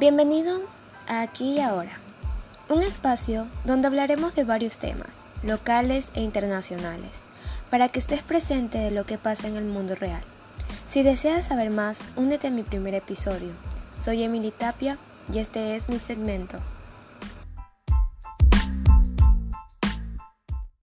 Bienvenido a Aquí y Ahora, un espacio donde hablaremos de varios temas, locales e internacionales, para que estés presente de lo que pasa en el mundo real. Si deseas saber más, únete a mi primer episodio. Soy Emily Tapia y este es mi segmento